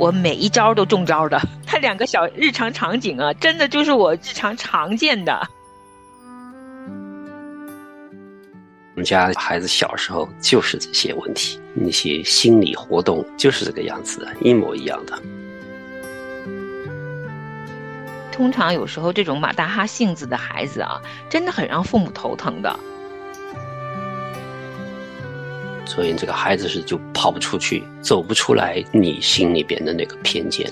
我每一招都中招的。他两个小日常场景啊，真的就是我日常常见的。我们家孩子小时候就是这些问题，那些心理活动就是这个样子的，一模一样的。通常有时候这种马大哈性子的孩子啊，真的很让父母头疼的。所以这个孩子是就跑不出去，走不出来你心里边的那个偏见。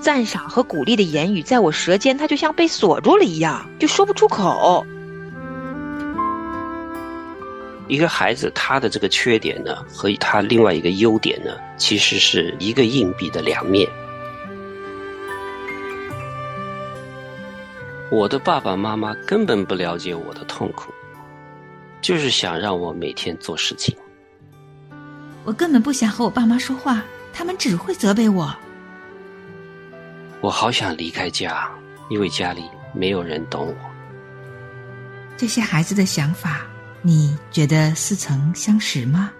赞赏和鼓励的言语在我舌尖，它就像被锁住了一样，就说不出口。一个孩子他的这个缺点呢，和他另外一个优点呢，其实是一个硬币的两面。我的爸爸妈妈根本不了解我的痛苦，就是想让我每天做事情。我根本不想和我爸妈说话，他们只会责备我。我好想离开家，因为家里没有人懂我。这些孩子的想法，你觉得似曾相识吗？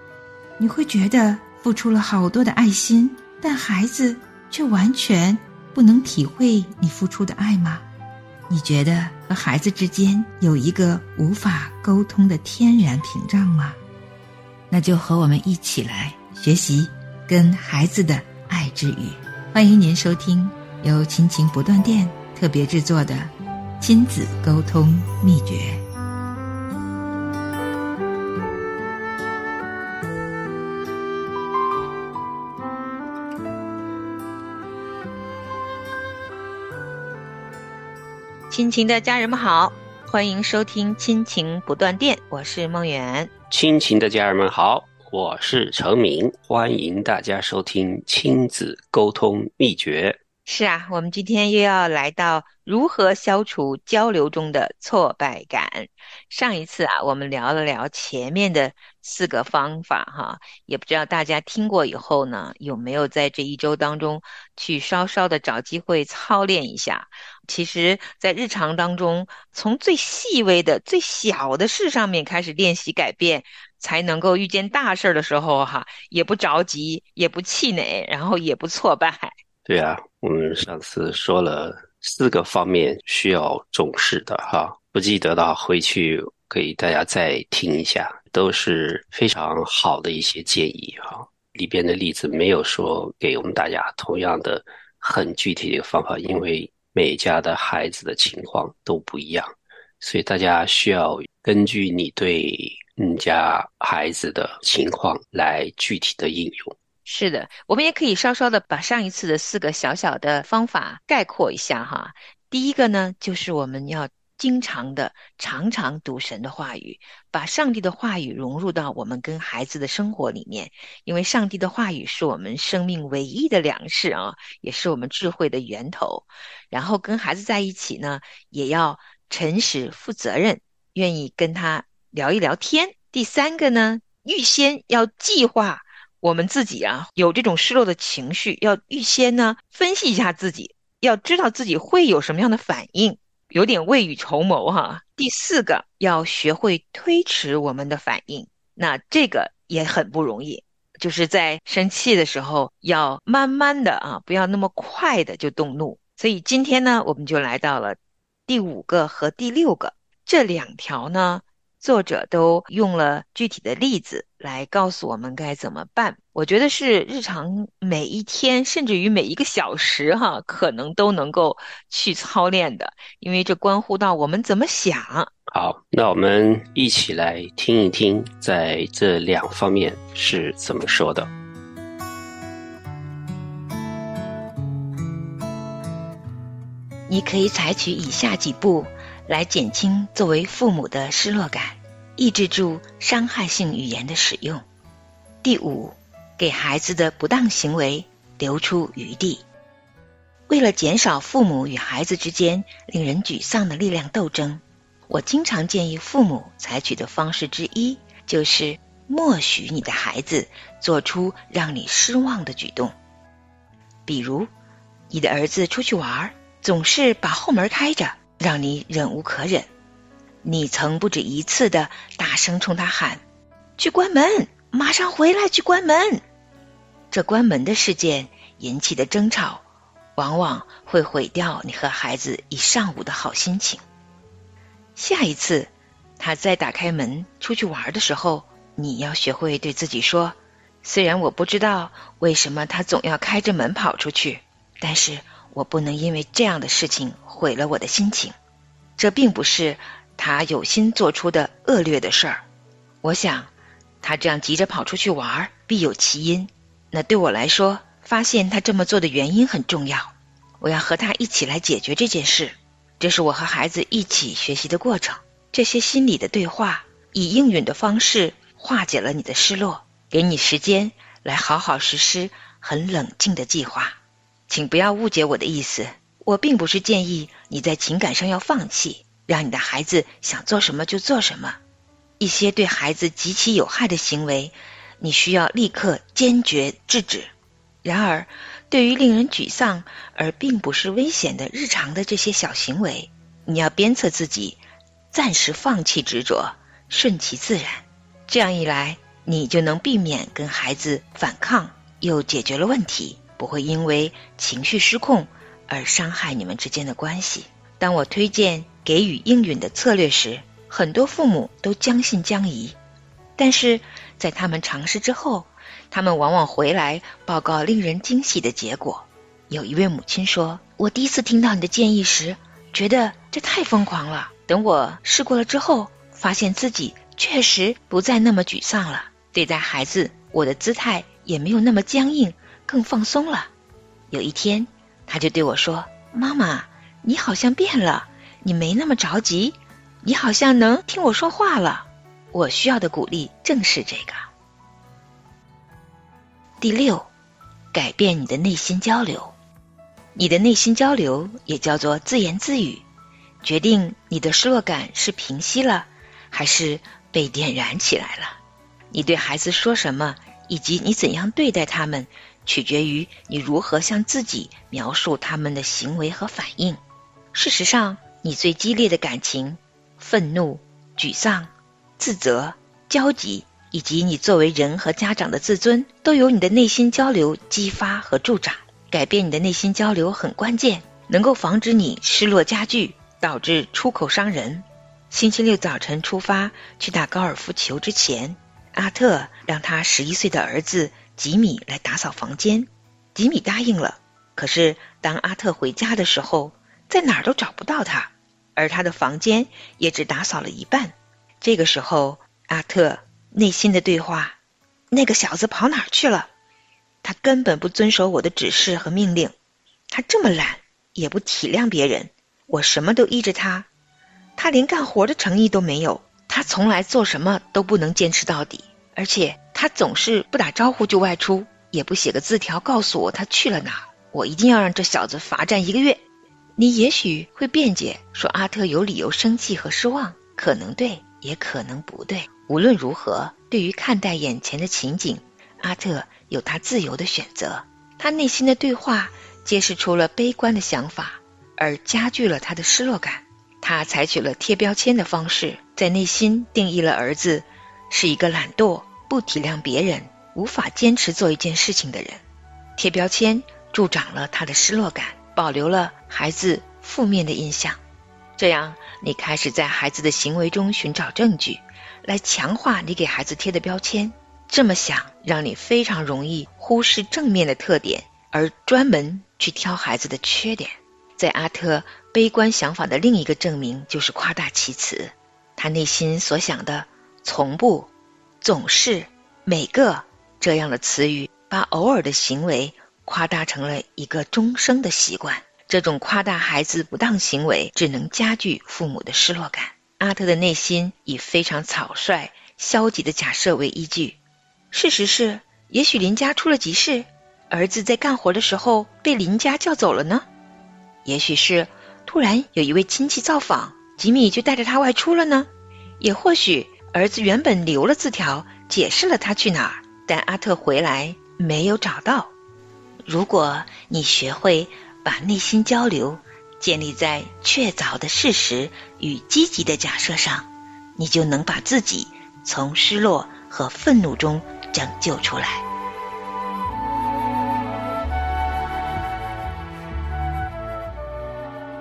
你会觉得付出了好多的爱心，但孩子却完全不能体会你付出的爱吗？你觉得和孩子之间有一个无法沟通的天然屏障吗？那就和我们一起来学习跟孩子的爱之语。欢迎您收听由亲情不断电特别制作的亲子沟通秘诀。亲情的家人们好，欢迎收听《亲情不断电》，我是梦远。亲情的家人们好，我是程明，欢迎大家收听《亲子沟通秘诀》。是啊，我们今天又要来到如何消除交流中的挫败感。上一次啊，我们聊了聊前面的四个方法，哈，也不知道大家听过以后呢，有没有在这一周当中去稍稍的找机会操练一下。其实，在日常当中，从最细微的、最小的事上面开始练习改变，才能够遇见大事的时候，哈，也不着急，也不气馁，然后也不挫败。对啊，我们上次说了四个方面需要重视的哈，不记得的回去可以大家再听一下，都是非常好的一些建议哈。里边的例子没有说给我们大家同样的很具体的方法，因为每家的孩子的情况都不一样，所以大家需要根据你对你家孩子的情况来具体的应用。是的，我们也可以稍稍的把上一次的四个小小的方法概括一下哈。第一个呢，就是我们要经常的、常常读神的话语，把上帝的话语融入到我们跟孩子的生活里面，因为上帝的话语是我们生命唯一的粮食啊，也是我们智慧的源头。然后跟孩子在一起呢，也要诚实、负责任，愿意跟他聊一聊天。第三个呢，预先要计划。我们自己啊，有这种失落的情绪，要预先呢分析一下自己，要知道自己会有什么样的反应，有点未雨绸缪哈。第四个，要学会推迟我们的反应，那这个也很不容易，就是在生气的时候要慢慢的啊，不要那么快的就动怒。所以今天呢，我们就来到了第五个和第六个这两条呢。作者都用了具体的例子来告诉我们该怎么办。我觉得是日常每一天，甚至于每一个小时，哈，可能都能够去操练的，因为这关乎到我们怎么想。好，那我们一起来听一听，在这两方面是怎么说的。你可以采取以下几步。来减轻作为父母的失落感，抑制住伤害性语言的使用。第五，给孩子的不当行为留出余地。为了减少父母与孩子之间令人沮丧的力量斗争，我经常建议父母采取的方式之一，就是默许你的孩子做出让你失望的举动。比如，你的儿子出去玩，总是把后门开着。让你忍无可忍，你曾不止一次的大声冲他喊：“去关门，马上回来，去关门。”这关门的事件引起的争吵，往往会毁掉你和孩子一上午的好心情。下一次他再打开门出去玩的时候，你要学会对自己说：虽然我不知道为什么他总要开着门跑出去，但是我不能因为这样的事情毁了我的心情。这并不是他有心做出的恶劣的事儿。我想，他这样急着跑出去玩，必有其因。那对我来说，发现他这么做的原因很重要。我要和他一起来解决这件事。这是我和孩子一起学习的过程。这些心理的对话，以应允的方式化解了你的失落，给你时间来好好实施很冷静的计划。请不要误解我的意思。我并不是建议你在情感上要放弃，让你的孩子想做什么就做什么。一些对孩子极其有害的行为，你需要立刻坚决制止。然而，对于令人沮丧而并不是危险的日常的这些小行为，你要鞭策自己，暂时放弃执着，顺其自然。这样一来，你就能避免跟孩子反抗，又解决了问题，不会因为情绪失控。而伤害你们之间的关系。当我推荐给予应允的策略时，很多父母都将信将疑。但是在他们尝试之后，他们往往回来报告令人惊喜的结果。有一位母亲说：“我第一次听到你的建议时，觉得这太疯狂了。等我试过了之后，发现自己确实不再那么沮丧了。对待孩子，我的姿态也没有那么僵硬，更放松了。有一天。”他就对我说：“妈妈，你好像变了，你没那么着急，你好像能听我说话了。我需要的鼓励正是这个。”第六，改变你的内心交流。你的内心交流也叫做自言自语，决定你的失落感是平息了，还是被点燃起来了。你对孩子说什么，以及你怎样对待他们。取决于你如何向自己描述他们的行为和反应。事实上，你最激烈的感情——愤怒、沮丧、自责、焦急，以及你作为人和家长的自尊，都由你的内心交流激发和助长。改变你的内心交流很关键，能够防止你失落加剧，导致出口伤人。星期六早晨出发去打高尔夫球之前，阿特让他十一岁的儿子。吉米来打扫房间，吉米答应了。可是当阿特回家的时候，在哪儿都找不到他，而他的房间也只打扫了一半。这个时候，阿特内心的对话：那个小子跑哪儿去了？他根本不遵守我的指示和命令，他这么懒，也不体谅别人。我什么都依着他，他连干活的诚意都没有。他从来做什么都不能坚持到底，而且。他总是不打招呼就外出，也不写个字条告诉我他去了哪。我一定要让这小子罚站一个月。你也许会辩解说阿特有理由生气和失望，可能对，也可能不对。无论如何，对于看待眼前的情景，阿特有他自由的选择。他内心的对话揭示出了悲观的想法，而加剧了他的失落感。他采取了贴标签的方式，在内心定义了儿子是一个懒惰。不体谅别人，无法坚持做一件事情的人，贴标签助长了他的失落感，保留了孩子负面的印象。这样，你开始在孩子的行为中寻找证据，来强化你给孩子贴的标签。这么想，让你非常容易忽视正面的特点，而专门去挑孩子的缺点。在阿特悲观想法的另一个证明，就是夸大其词。他内心所想的，从不。总是每个这样的词语，把偶尔的行为夸大成了一个终生的习惯。这种夸大孩子不当行为，只能加剧父母的失落感。阿特的内心以非常草率、消极的假设为依据。事实是，也许邻家出了急事，儿子在干活的时候被邻家叫走了呢；也许是突然有一位亲戚造访，吉米就带着他外出了呢；也或许。儿子原本留了字条，解释了他去哪儿，但阿特回来没有找到。如果你学会把内心交流建立在确凿的事实与积极的假设上你就能把自己从失落和愤怒中拯救出来。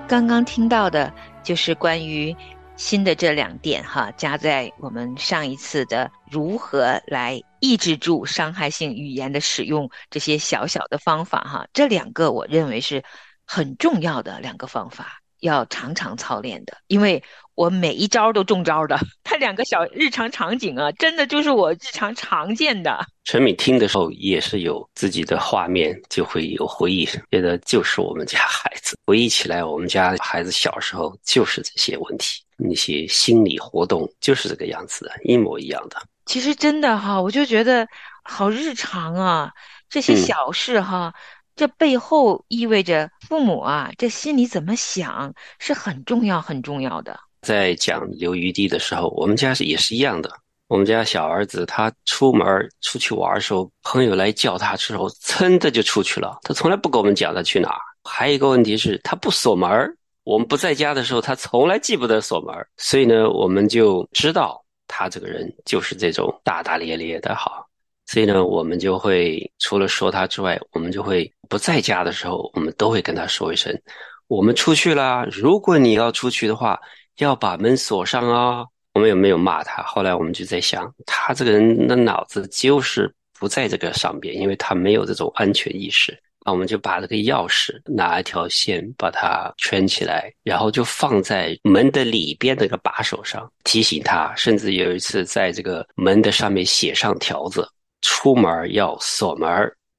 刚刚听到的就是关于新的这两点哈，加在我们上一次的如何来抑制住伤害性语言的使用这些小小的方法哈，这两个我认为是很重要的两个方法。要常常操练的，因为我每一招都中招的。他两个小日常场景啊，真的就是我日常常见的。陈敏听的时候也是有自己的画面，就会有回忆，觉得就是我们家孩子。回忆起来，我们家孩子小时候就是这些问题，那些心理活动就是这个样子的，一模一样的。其实真的哈，我就觉得好日常啊，这些小事哈。这背后意味着父母啊，这心里怎么想是很重要、很重要的。在讲留余地的时候，我们家是也是一样的。我们家小儿子他出门出去玩的时候，朋友来叫他之后，噌的就出去了。他从来不跟我们讲他去哪儿。还有一个问题是，他不锁门我们不在家的时候，他从来记不得锁门所以呢，我们就知道他这个人就是这种大大咧咧的哈。所以呢，我们就会除了说他之外，我们就会不在家的时候，我们都会跟他说一声：“我们出去啦。如果你要出去的话，要把门锁上啊。”我们也没有骂他。后来我们就在想，他这个人的脑子就是不在这个上边，因为他没有这种安全意识。那我们就把这个钥匙拿一条线把它圈起来，然后就放在门的里边那个把手上，提醒他。甚至有一次在这个门的上面写上条子。出门要锁门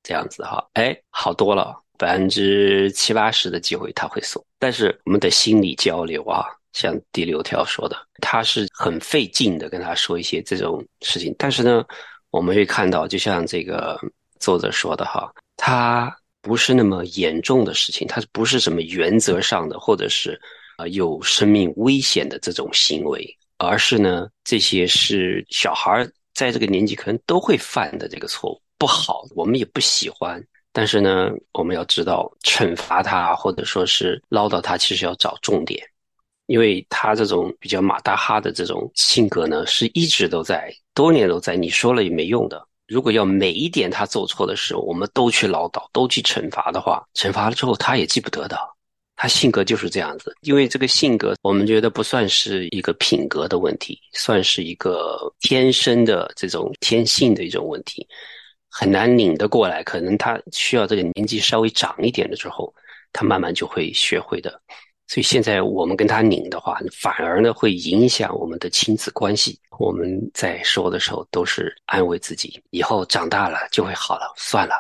这样子哈，哎，好多了，百分之七八十的机会他会锁。但是我们的心理交流啊，像第六条说的，他是很费劲的跟他说一些这种事情。但是呢，我们会看到，就像这个作者说的哈，他不是那么严重的事情，他不是什么原则上的，或者是啊有生命危险的这种行为，而是呢，这些是小孩。在这个年纪可能都会犯的这个错误不好，我们也不喜欢。但是呢，我们要知道惩罚他或者说是唠叨他，其实要找重点，因为他这种比较马大哈的这种性格呢，是一直都在，多年都在。你说了也没用的。如果要每一点他做错的时候，我们都去唠叨，都去惩罚的话，惩罚了之后他也记不得的。他性格就是这样子，因为这个性格，我们觉得不算是一个品格的问题，算是一个天生的这种天性的一种问题，很难拧得过来。可能他需要这个年纪稍微长一点了之后，他慢慢就会学会的。所以现在我们跟他拧的话，反而呢会影响我们的亲子关系。我们在说的时候都是安慰自己，以后长大了就会好了，算了，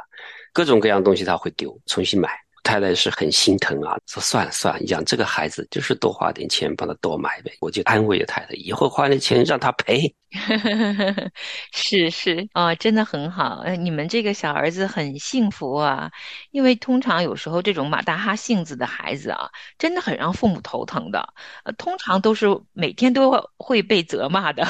各种各样东西他会丢，重新买。太太是很心疼啊，说算了算了，养这个孩子就是多花点钱帮他多买呗。我就安慰太太，以后花点钱让他赔。是是啊，真的很好。你们这个小儿子很幸福啊，因为通常有时候这种马大哈性子的孩子啊，真的很让父母头疼的。呃，通常都是每天都会被责骂的。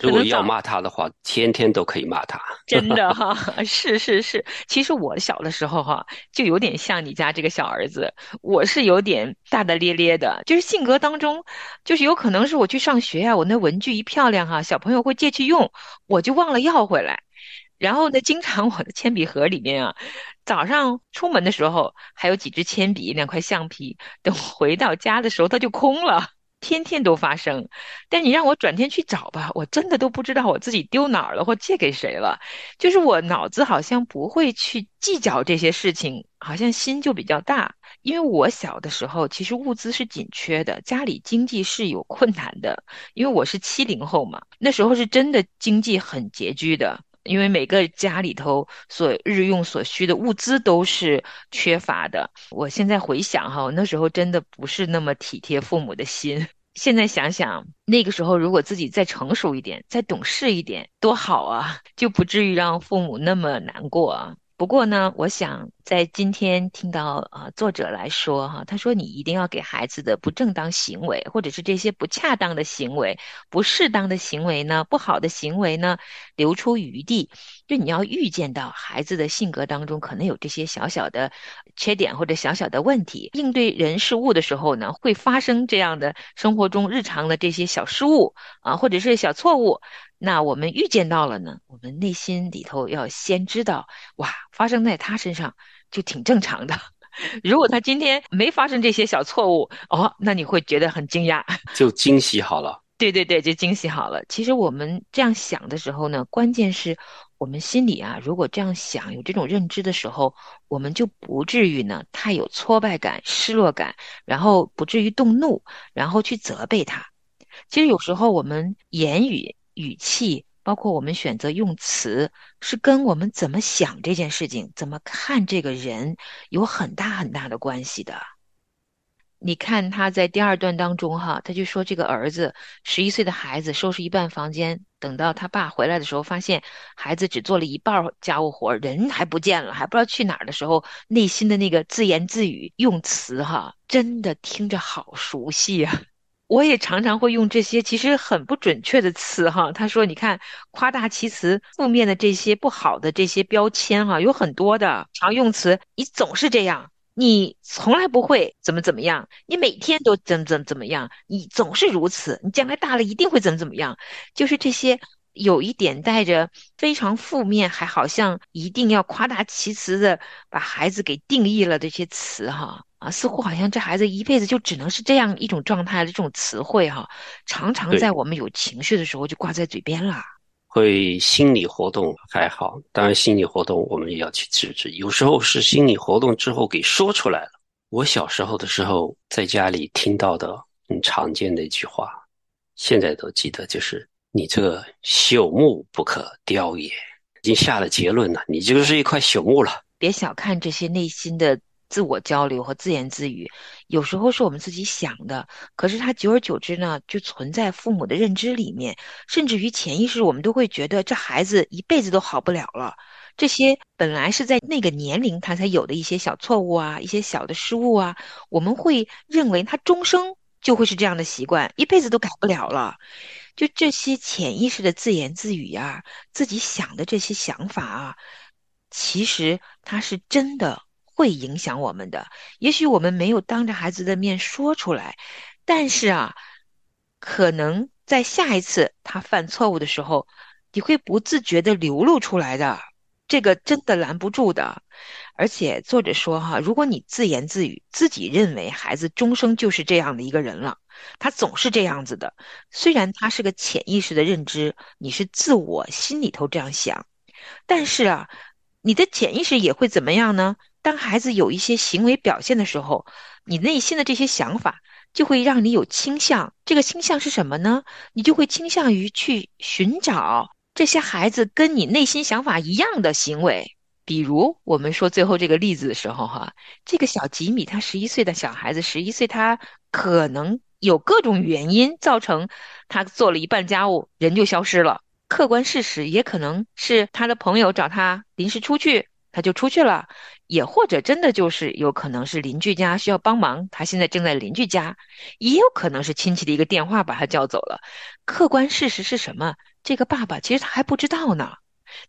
如果要骂他的话，天天都可以骂他。真的 哈，是是是。其实我小的时候哈，就有点像你家这个小儿子，我是有点大大咧咧的，就是性格当中，就是有可能是我去上学呀，我那文具一漂亮哈，小朋友会借去用，我就忘了要回来。然后呢，经常我的铅笔盒里面啊，早上出门的时候还有几支铅笔、两块橡皮，等回到家的时候它就空了。天天都发生，但你让我转天去找吧，我真的都不知道我自己丢哪儿了或借给谁了。就是我脑子好像不会去计较这些事情，好像心就比较大。因为我小的时候其实物资是紧缺的，家里经济是有困难的。因为我是七零后嘛，那时候是真的经济很拮据的。因为每个家里头所日用所需的物资都是缺乏的。我现在回想哈，那时候真的不是那么体贴父母的心。现在想想，那个时候如果自己再成熟一点，再懂事一点，多好啊，就不至于让父母那么难过啊。不过呢，我想在今天听到啊作者来说哈，他说你一定要给孩子的不正当行为，或者是这些不恰当的行为、不适当的行为呢、不好的行为呢，留出余地。就你要预见到孩子的性格当中可能有这些小小的缺点或者小小的问题，应对人事物的时候呢，会发生这样的生活中日常的这些小失误啊，或者是小错误。那我们预见到了呢，我们内心里头要先知道，哇，发生在他身上就挺正常的。如果他今天没发生这些小错误，哦，那你会觉得很惊讶，就惊喜好了。对对对，就惊喜好了。其实我们这样想的时候呢，关键是我们心里啊，如果这样想，有这种认知的时候，我们就不至于呢太有挫败感、失落感，然后不至于动怒，然后去责备他。其实有时候我们言语语气，包括我们选择用词，是跟我们怎么想这件事情、怎么看这个人有很大很大的关系的。你看他在第二段当中哈，他就说这个儿子十一岁的孩子收拾一半房间，等到他爸回来的时候，发现孩子只做了一半家务活，人还不见了，还不知道去哪儿的时候，内心的那个自言自语用词哈，真的听着好熟悉呀。我也常常会用这些其实很不准确的词哈。他说：“你看，夸大其词、负面的这些不好的这些标签哈，有很多的常用词。你总是这样，你从来不会怎么怎么样，你每天都怎么怎么怎么样，你总是如此，你将来大了一定会怎么怎么样。就是这些有一点带着非常负面，还好像一定要夸大其词的把孩子给定义了这些词哈。”啊，似乎好像这孩子一辈子就只能是这样一种状态的这种词汇哈，常常在我们有情绪的时候就挂在嘴边了。会心理活动还好，当然心理活动我们也要去制止。有时候是心理活动之后给说出来了。我小时候的时候在家里听到的很常见的一句话，现在都记得，就是“你这个朽木不可雕也”，已经下了结论了，你就是一块朽木了。别小看这些内心的。自我交流和自言自语，有时候是我们自己想的，可是它久而久之呢，就存在父母的认知里面，甚至于潜意识，我们都会觉得这孩子一辈子都好不了了。这些本来是在那个年龄他才有的一些小错误啊，一些小的失误啊，我们会认为他终生就会是这样的习惯，一辈子都改不了了。就这些潜意识的自言自语呀，自己想的这些想法啊，其实他是真的。会影响我们的，也许我们没有当着孩子的面说出来，但是啊，可能在下一次他犯错误的时候，你会不自觉的流露出来的，这个真的拦不住的。而且作者说哈，如果你自言自语，自己认为孩子终生就是这样的一个人了，他总是这样子的，虽然他是个潜意识的认知，你是自我心里头这样想，但是啊，你的潜意识也会怎么样呢？当孩子有一些行为表现的时候，你内心的这些想法就会让你有倾向。这个倾向是什么呢？你就会倾向于去寻找这些孩子跟你内心想法一样的行为。比如我们说最后这个例子的时候，哈，这个小吉米他十一岁的小孩子，十一岁他可能有各种原因造成他做了一半家务，人就消失了。客观事实也可能是他的朋友找他临时出去。他就出去了，也或者真的就是有可能是邻居家需要帮忙，他现在正在邻居家，也有可能是亲戚的一个电话把他叫走了。客观事实是什么？这个爸爸其实他还不知道呢，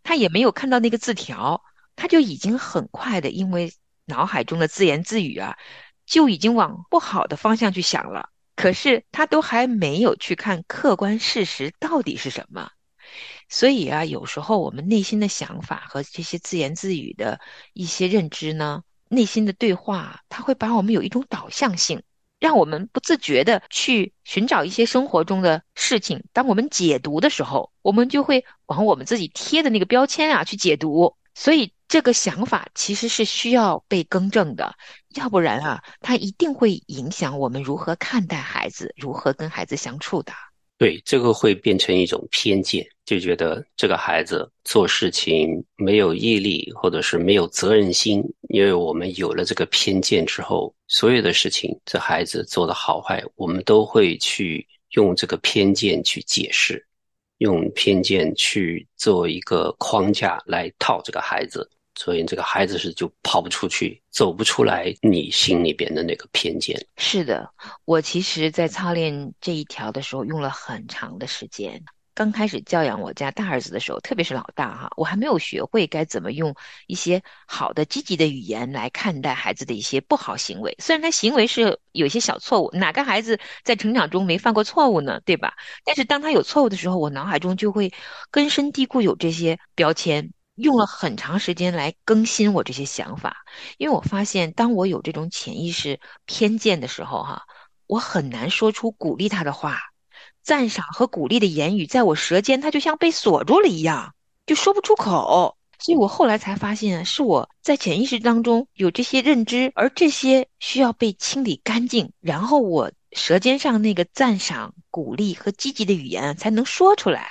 他也没有看到那个字条，他就已经很快的因为脑海中的自言自语啊，就已经往不好的方向去想了。可是他都还没有去看客观事实到底是什么。所以啊，有时候我们内心的想法和这些自言自语的一些认知呢，内心的对话，它会把我们有一种导向性，让我们不自觉的去寻找一些生活中的事情。当我们解读的时候，我们就会往我们自己贴的那个标签啊去解读。所以这个想法其实是需要被更正的，要不然啊，它一定会影响我们如何看待孩子，如何跟孩子相处的。对，这个会变成一种偏见。就觉得这个孩子做事情没有毅力，或者是没有责任心，因为我们有了这个偏见之后，所有的事情，这孩子做的好坏，我们都会去用这个偏见去解释，用偏见去做一个框架来套这个孩子，所以这个孩子是就跑不出去，走不出来你心里边的那个偏见。是的，我其实，在操练这一条的时候，用了很长的时间。刚开始教养我家大儿子的时候，特别是老大哈，我还没有学会该怎么用一些好的、积极的语言来看待孩子的一些不好行为。虽然他行为是有些小错误，哪个孩子在成长中没犯过错误呢？对吧？但是当他有错误的时候，我脑海中就会根深蒂固有这些标签。用了很长时间来更新我这些想法，因为我发现，当我有这种潜意识偏见的时候，哈，我很难说出鼓励他的话，赞赏和鼓励的言语在我舌尖，它就像被锁住了一样，就说不出口。所以我后来才发现，是我在潜意识当中有这些认知，而这些需要被清理干净，然后我舌尖上那个赞赏、鼓励和积极的语言才能说出来。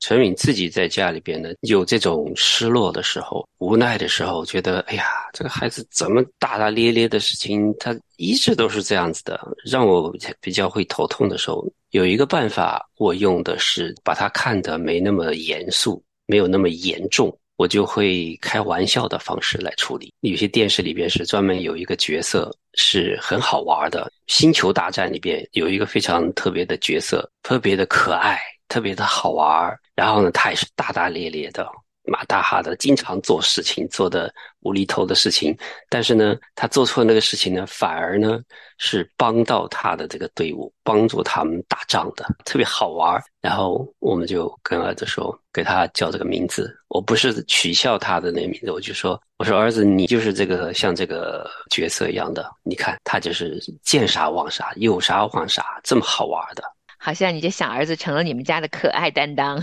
陈敏自己在家里边呢，有这种失落的时候、无奈的时候，觉得哎呀，这个孩子怎么大大咧咧的事情，他一直都是这样子的，让我比较会头痛的时候，有一个办法，我用的是把它看得没那么严肃，没有那么严重。我就会开玩笑的方式来处理。有些电视里边是专门有一个角色是很好玩的，《星球大战》里边有一个非常特别的角色，特别的可爱，特别的好玩。然后呢，他也是大大咧咧的。马大哈的，经常做事情，做的无厘头的事情，但是呢，他做错那个事情呢，反而呢是帮到他的这个队伍，帮助他们打仗的，特别好玩。然后我们就跟儿子说，给他叫这个名字，我不是取笑他的那个名字，我就说，我说儿子，你就是这个像这个角色一样的，你看他就是见啥忘啥，有啥忘啥，这么好玩的。好像你这小儿子成了你们家的可爱担当。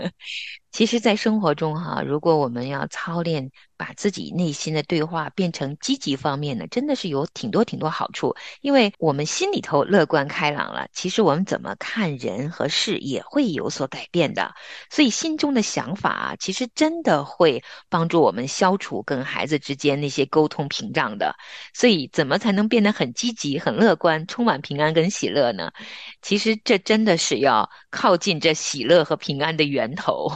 其实，在生活中哈，如果我们要操练把自己内心的对话变成积极方面呢，真的是有挺多挺多好处。因为我们心里头乐观开朗了，其实我们怎么看人和事也会有所改变的。所以，心中的想法啊，其实真的会帮助我们消除跟孩子之间那些沟通屏障的。所以，怎么才能变得很积极、很乐观、充满平安跟喜乐呢？其实，这真的是要靠近这喜乐和平安的源头。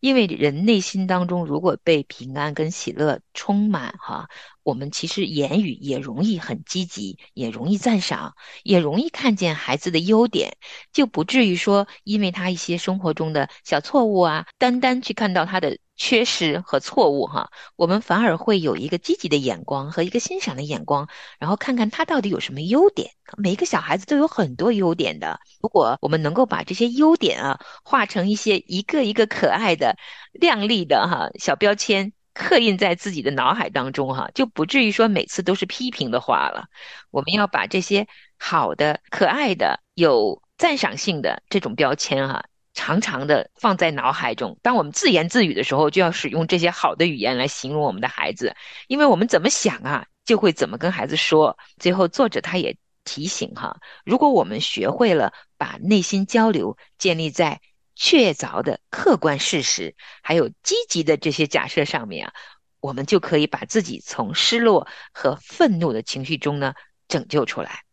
因为人内心当中如果被平安跟喜乐充满哈，我们其实言语也容易很积极，也容易赞赏，也容易看见孩子的优点，就不至于说因为他一些生活中的小错误啊，单单去看到他的。缺失和错误，哈，我们反而会有一个积极的眼光和一个欣赏的眼光，然后看看他到底有什么优点。每一个小孩子都有很多优点的，如果我们能够把这些优点啊，画成一些一个一个可爱的、亮丽的哈小标签，刻印在自己的脑海当中，哈，就不至于说每次都是批评的话了。我们要把这些好的、可爱的、有赞赏性的这种标签，哈。常常的放在脑海中，当我们自言自语的时候，就要使用这些好的语言来形容我们的孩子，因为我们怎么想啊，就会怎么跟孩子说。最后，作者他也提醒哈，如果我们学会了把内心交流建立在确凿的客观事实，还有积极的这些假设上面啊，我们就可以把自己从失落和愤怒的情绪中呢拯救出来。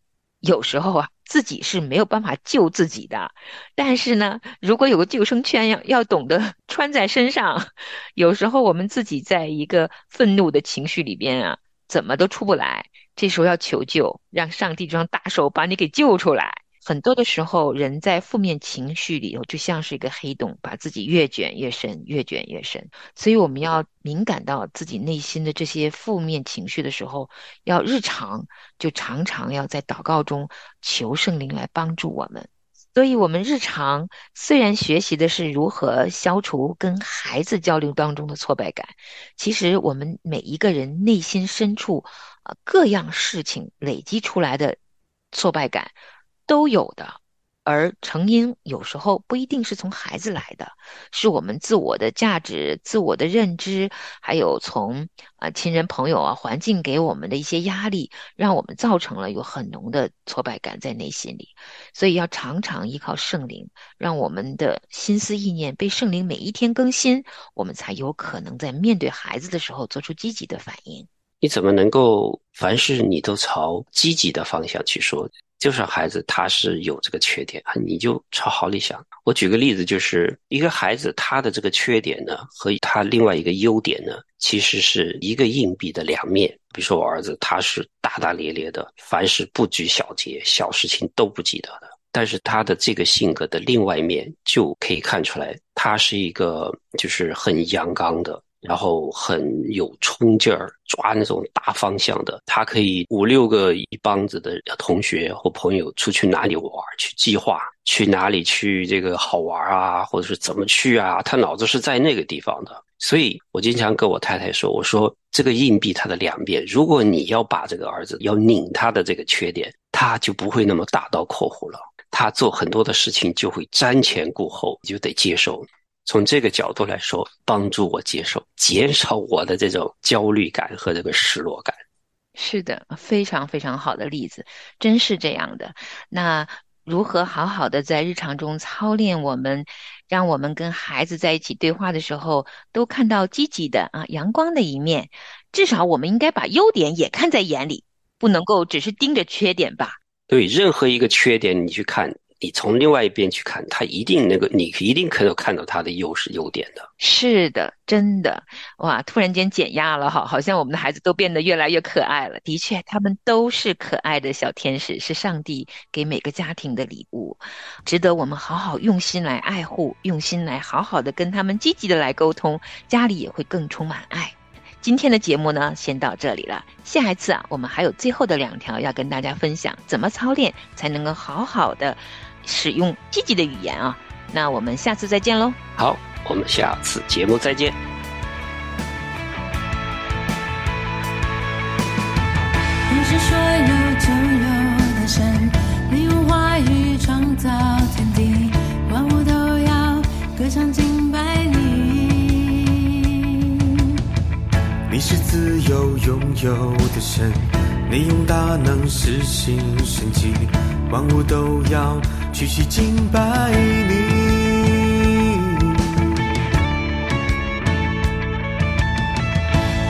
有时候啊。自己是没有办法救自己的，但是呢，如果有个救生圈，要要懂得 穿在身上。有时候我们自己在一个愤怒的情绪里边啊，怎么都出不来，这时候要求救，让上帝这双大手把你给救出来。很多的时候，人在负面情绪里头就像是一个黑洞，把自己越卷越深，越卷越深。所以，我们要敏感到自己内心的这些负面情绪的时候，要日常就常常要在祷告中求圣灵来帮助我们。所以，我们日常虽然学习的是如何消除跟孩子交流当中的挫败感，其实我们每一个人内心深处啊，各样事情累积出来的挫败感。都有的，而成因有时候不一定是从孩子来的，是我们自我的价值、自我的认知，还有从啊亲人朋友啊环境给我们的一些压力，让我们造成了有很浓的挫败感在内心里。所以要常常依靠圣灵，让我们的心思意念被圣灵每一天更新，我们才有可能在面对孩子的时候做出积极的反应。你怎么能够凡事你都朝积极的方向去说？就是孩子他是有这个缺点啊，你就朝好里想。我举个例子，就是一个孩子他的这个缺点呢，和他另外一个优点呢，其实是一个硬币的两面。比如说我儿子，他是大大咧咧的，凡事不拘小节，小事情都不记得的。但是他的这个性格的另外一面，就可以看出来，他是一个就是很阳刚的。然后很有冲劲儿，抓那种大方向的。他可以五六个一帮子的同学或朋友出去哪里玩去计划，去哪里去这个好玩啊，或者是怎么去啊，他脑子是在那个地方的。所以我经常跟我太太说，我说这个硬币它的两边，如果你要把这个儿子要拧他的这个缺点，他就不会那么大刀阔斧了。他做很多的事情就会瞻前顾后，就得接受。从这个角度来说，帮助我接受，减少我的这种焦虑感和这个失落感。是的，非常非常好的例子，真是这样的。那如何好好的在日常中操练我们，让我们跟孩子在一起对话的时候，都看到积极的啊阳光的一面？至少我们应该把优点也看在眼里，不能够只是盯着缺点吧。对任何一个缺点，你去看，你从另外一边去看，他一定那个，你一定可以看到他的优势、优点的。是的，真的，哇！突然间减压了哈，好像我们的孩子都变得越来越可爱了。的确，他们都是可爱的小天使，是上帝给每个家庭的礼物，值得我们好好用心来爱护，用心来好好的跟他们积极的来沟通，家里也会更充满爱。今天的节目呢，先到这里了。下一次啊，我们还有最后的两条要跟大家分享，怎么操练才能够好好的使用积极的语言啊？那我们下次再见喽。好，我们下次节目再见。你是说有就有的神，你用话语创造天地，万物都要歌唱敬拜你。你是自由拥有的神，你用大能实行神迹，万物都要屈膝敬拜你。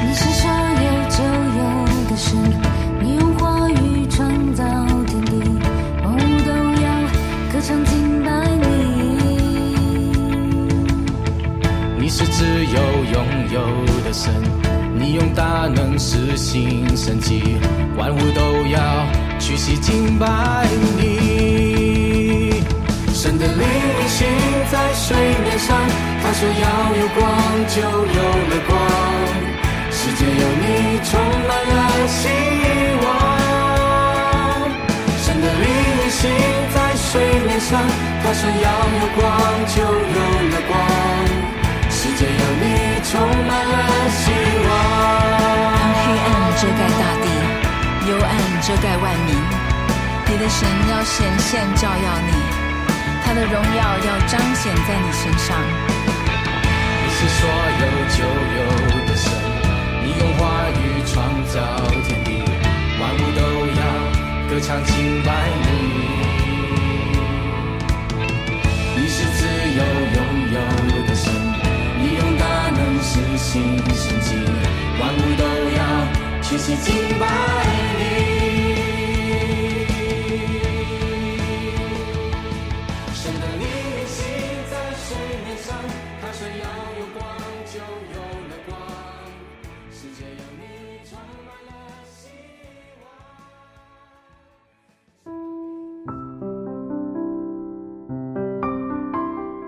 你是所有就有的神，你用话语创造天地，万物都要歌唱敬拜你。你是自由拥有的神。你用大能实行神迹，万物都要屈膝敬拜你。神的灵运行在水面上，他说要有光，就有了光。世界有你，充满了希望。神的灵运行在水面上，他说要有光，就有了光。世界有你，充满了希望。当黑暗遮盖大地，幽暗遮盖万民，你的神要显现照耀你，他的荣耀要彰显在你身上。你是所有就有的神，你用话语创造天地，万物都要歌唱敬拜你。你是自由拥有的神。你用大能实行神迹，万物都要谢谢敬拜你。